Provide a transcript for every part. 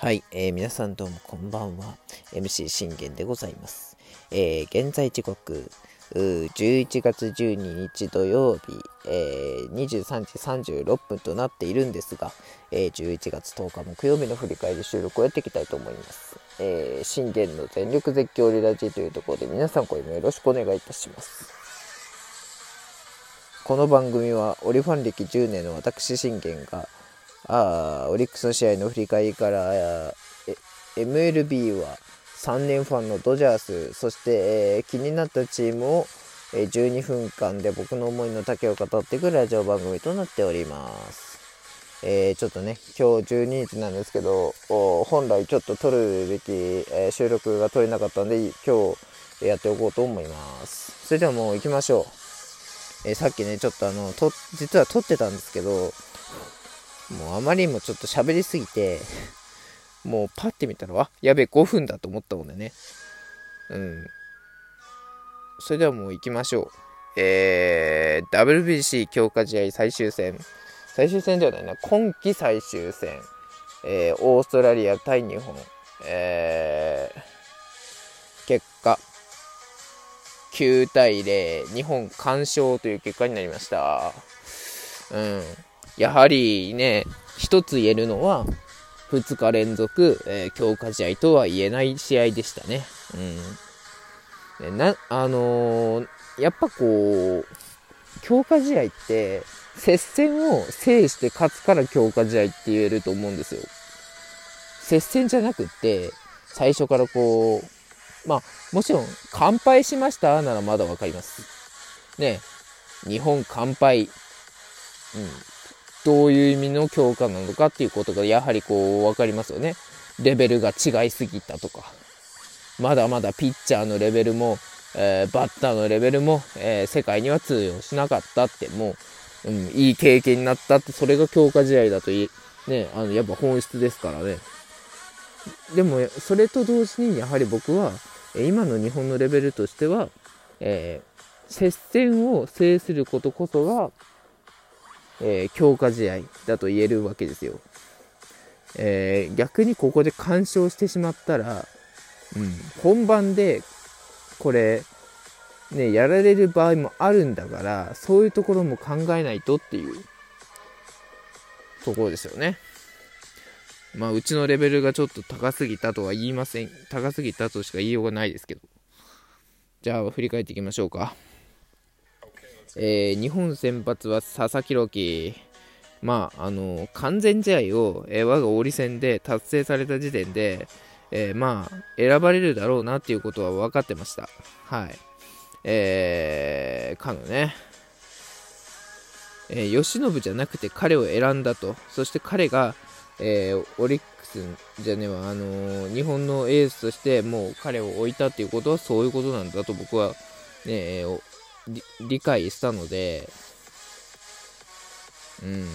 はい、えー、皆さんどうもこんばんは。MC 信玄でございます。えー、現在時刻、11月12日土曜日、えー、23時36分となっているんですが、えー、11月10日木曜日の振り返り収録をやっていきたいと思います。えー、信玄の全力絶叫リラジというところで皆さんこれもよろしくお願いいたします。この番組はオリファン歴10年の私信玄があオリックスの試合の振り返りから MLB は3年ファンのドジャースそして、えー、気になったチームを、え、12分間で僕の思いの丈を語っていくラジオ番組となっております。えー、ちょっとね今日12日なんですけど本来ちょっと撮るべき、えー、収録が撮れなかったんで今日やっておこうと思いますそれではもう行きましょう、えー、さっきねちょっとあのと実は撮ってたんですけどもうあまりにもちょっと喋りすぎて、もうパッて見たら、あ、やべえ、5分だと思ったもんでね。うん。それではもう行きましょう。えー、WBC 強化試合最終戦。最終戦ではないな、今季最終戦。えー、オーストラリア対日本。えー、結果、9対0、日本完勝という結果になりました。うん。やはりね、一つ言えるのは、2日連続、えー、強化試合とは言えない試合でしたね。うん。な、あのー、やっぱこう、強化試合って、接戦を制して勝つから強化試合って言えると思うんですよ。接戦じゃなくって、最初からこう、まあ、もちろん、乾杯しましたならまだわかります。ね、日本乾杯。うん。どういう意味の強化なのかっていうことがやはりこう分かりますよね。レベルが違いすぎたとか。まだまだピッチャーのレベルも、えー、バッターのレベルも、えー、世界には通用しなかったってもう、うん、いい経験になったってそれが強化試合だといい、ね、あのやっぱ本質ですからね。でもそれと同時にやはり僕は今の日本のレベルとしては、えー、接戦を制することこそがえー、強化試合だと言えるわけですよ。えー、逆にここで干渉してしまったら、うん、本番でこれ、ね、やられる場合もあるんだから、そういうところも考えないとっていうところですよね。まあ、うちのレベルがちょっと高すぎたとは言いません。高すぎたとしか言いようがないですけど。じゃあ、振り返っていきましょうか。えー、日本先発は佐々木朗希。まあ、あの完全試合を、えー、我が王理戦で達成された時点で、えー、まあ、選ばれるだろうなっていうことは分かってました。はい。えー、かのね、えー、慶喜じゃなくて彼を選んだと。そして彼が、えー、オリックスじゃねえわ、あのー、日本のエースとしてもう彼を置いたっていうことはそういうことなんだと僕は、ね、え理解したので、うん。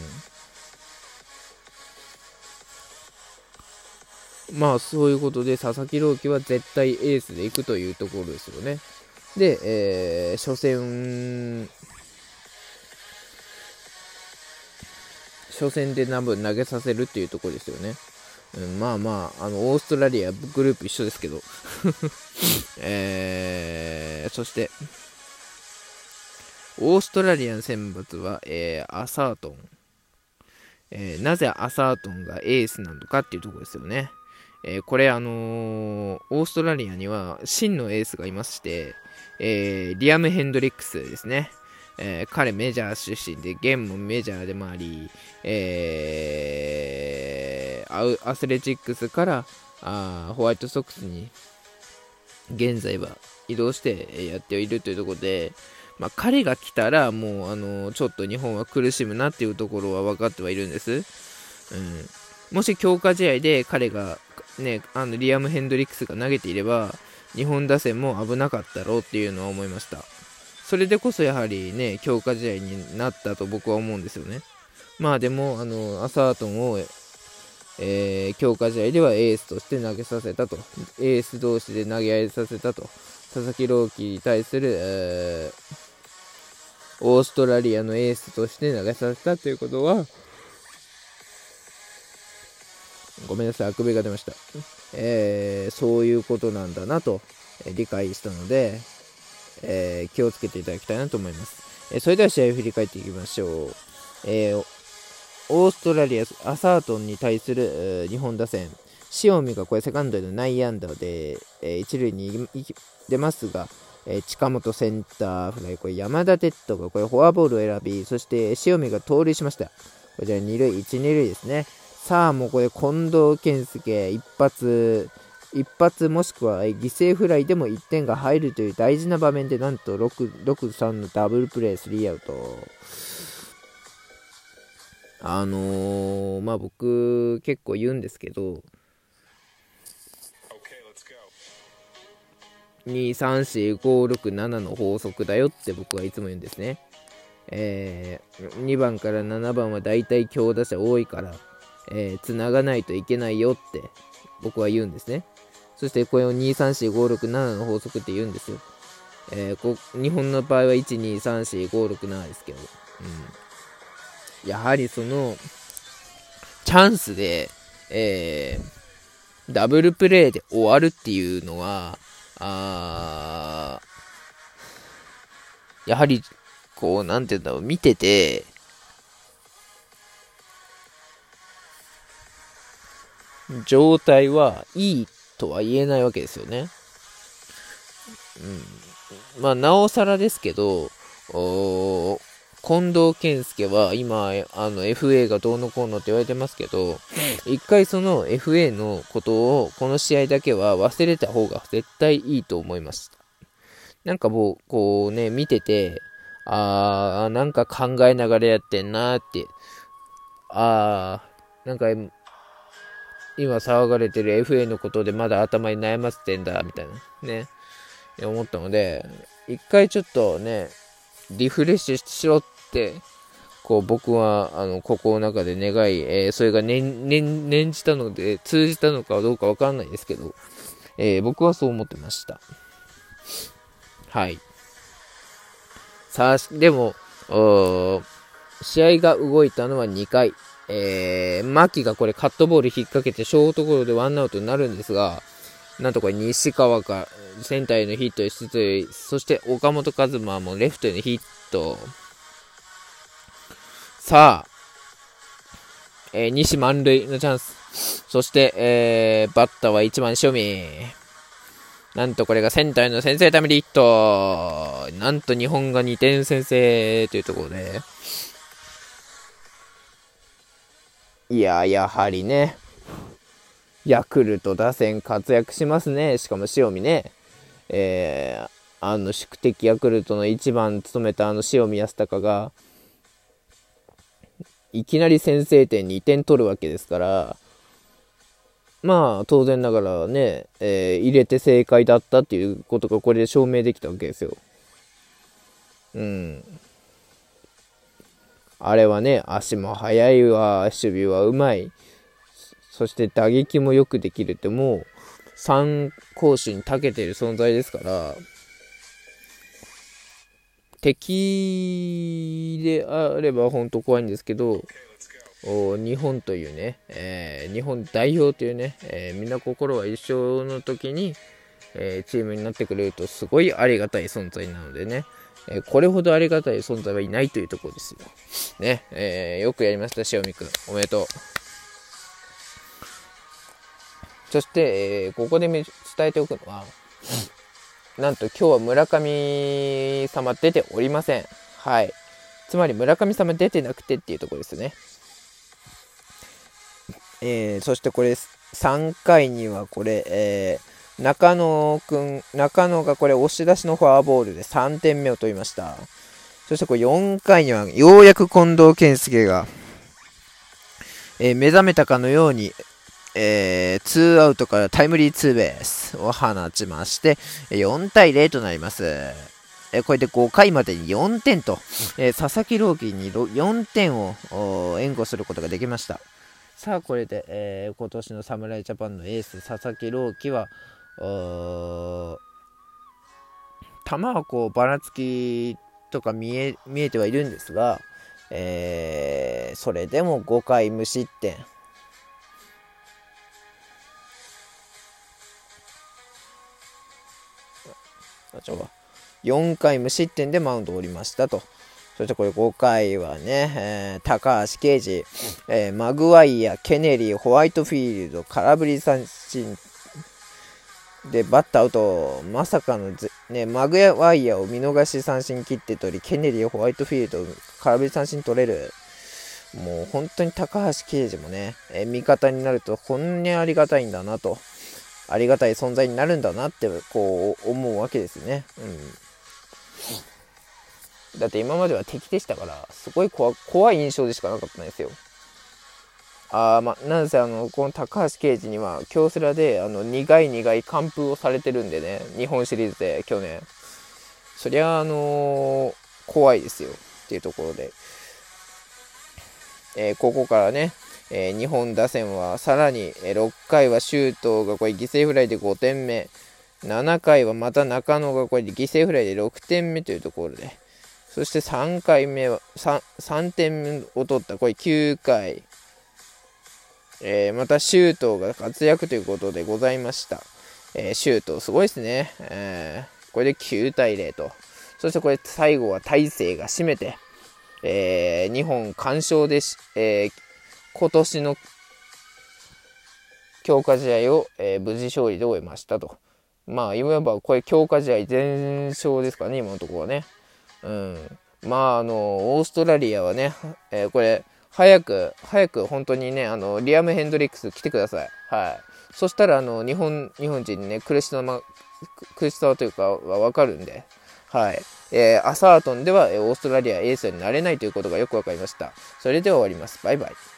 まあ、そういうことで、佐々木朗希は絶対エースで行くというところですよね。で、えー、初戦、初戦で多分投げさせるっていうところですよね。うん、まあまあ、あの、オーストラリアグループ一緒ですけど。えー、そして、オーストラリアの選抜は、えー、アサートン、えー、なぜアサートンがエースなのかっていうところですよね。えー、これ、あのー、オーストラリアには真のエースがいまして、えー、リアム・ヘンドリックスですね。え、彼メジャー出身で、現もメジャーでもあり、えー、アスレチックスからあホワイトソックスに現在は移動してやっているというところで、まあ、彼が来たらもうあのちょっと日本は苦しむなっていうところは分かってはいるんです、うん、もし強化試合で彼が、ね、あのリアム・ヘンドリックスが投げていれば日本打線も危なかったろうっていうのは思いました。それでこそやはりね強化試合になったと僕は思うんですよね。まあでもあのアサートンをえー、強化試合ではエースとして投げさせたと、エース同士で投げ合いさせたと、佐々木朗希に対する、えーオーストラリアのエースとして投げさせたということは、ごめんなさい、あくびが出ました。えー、そういうことなんだなと、理解したので、えー、気をつけていただきたいなと思います。えそれでは試合を振り返っていきましょう。えー、オーストラリア、アサートンに対する日本打線、塩見がこれセカンドへの内野安打で、えー、一塁に出ますが、えー、近本センターフライ、これ山田哲人がこれフォアボールを選び、そして塩見が盗塁しました。こちら2塁、1、2塁ですね。さあ、もうこれ近藤健介一発、一発もしくは犠牲フライでも1点が入るという大事な場面でなんと6、6、3のダブルプレー、3アウト。あのー、まあ僕結構言うんですけど、234567の法則だよって僕はいつも言うんですね。えー、2番から7番は大体強打者多いから、えー、繋がないといけないよって僕は言うんですね。そしてこれを234567の法則って言うんですよ。えー、こ日本の場合は1234567ですけど、うん、やはりそのチャンスで、えー、ダブルプレーで終わるっていうのは、あやはり、こう、なんていうんだろう、見てて、状態はいいとは言えないわけですよね。うん。まあ、なおさらですけど、近藤健介は今、あの、FA がどうのこうのって言われてますけど、一回その FA のことを、この試合だけは忘れた方が絶対いいと思いました。なんかもう、こうね、見てて、あー、なんか考えながらやってんなーって、あー、なんか、今騒がれてる FA のことでまだ頭に悩ませてんだ、みたいな、ね、思ったので、一回ちょっとね、リフレッシュしろっ、こう僕はあの心の中で願い、えー、それが念じたので、通じたのかどうかわかんないですけど、えー、僕はそう思ってました。はい。さあ、でも、試合が動いたのは2回。えー、牧がこれカットボール引っ掛けてショートゴロでワンアウトになるんですが、なんとこれ西川がセンターへのヒットで出塁、そして岡本和真もレフトへのヒット、さあ、えー、西満塁のチャンス。そして、えー、バッターは1番塩見。なんとこれがセンターへの先制タイムリーヒット。なんと日本が2点先制というところで。いや、やはりね、ヤクルト打線活躍しますね。しかも塩見ね。えー、あの宿敵ヤクルトの1番務めたあの塩見康隆が、いきなり先制点2点取るわけですから、まあ、当然ながらね、えー、入れて正解だったっていうことがこれで証明できたわけですよ。うん。あれはね、足も速いわ、守備はうまい。そして打撃もよくできるって、もう、3攻守に長けてる存在ですから、敵であれば本当怖いんですけど、日本というね、えー、日本代表というね、えー、みんな心は一緒の時に、えー、チームになってくれるとすごいありがたい存在なのでね、えこれほどありがたい存在はいないというところですよ。ね、えよくやりました、塩見くん。おめでとう。そして、えここで伝えておくのは、なんと今日は村上様出ておりません。はい。つまり村上様出てなくてっていうとこですね。えー、そしてこれ3回にはこれ、えー、中野くん、中野がこれ押し出しのフォアボールで3点目を取りました。そしてこれ4回にはようやく近藤健介が、えー、目覚めたかのように、えー、2アウトからタイムリーツーベースを放ちまして、4対0となります。えー、これで5回までに4点と、えー、佐々木朗希に4点を援護することができました。さあ、これで、えー、今年の侍ジャパンのエース、佐々木朗希は、球はこうばらつきとか見え見えてはいるんですが、えー、それでも5回無失点4回無失点でマウンドを降りましたと。そしてこれ5回はね、えー、高橋奎二、えー、マグワイア、ケネリー、ホワイトフィールド、空振り三振で、バッターアウト、まさかのね、マグワイアを見逃し三振切って取り、ケネリー、ホワイトフィールド、空振り三振取れる。もう本当に高橋奎二もね、えー、味方になるとこんなにありがたいんだなと、ありがたい存在になるんだなってこう思うわけですね。うんだって今までは敵でしたから、すごい怖い印象でしかなかったんですよ。あまあ、なんせあの、この高橋奎二には、京セラであの苦い苦い完封をされてるんでね、日本シリーズで去年。そりゃ、あのー、怖いですよっていうところで。えー、ここからね、えー、日本打線はさらに、え6回は周東がこれ犠牲フライで5点目、7回はまた中野がこれ犠牲フライで6点目というところで、そして3回目は 3, 3点を取った、これ9回、えー、また周東が活躍ということでございました。えー、周東すごいですね。えー、これで9対0と。そしてこれ最後は大勢が締めて、えー、日本完勝でし、えー、今年の強化試合を、えー、無事勝利で終えましたと。まあ、いわばこれ強化試合全勝ですかね、今のところはね。うん。まあ、あの、オーストラリアはね、えー、これ、早く、早く本当にね、あの、リアム・ヘンドリックス来てください。はい。そしたら、あの、日本、日本人にね、苦しさま、苦しさというかはわかるんで、はい。えー、アサートンでは、オーストラリアエースになれないということがよくわかりました。それでは終わります。バイバイ。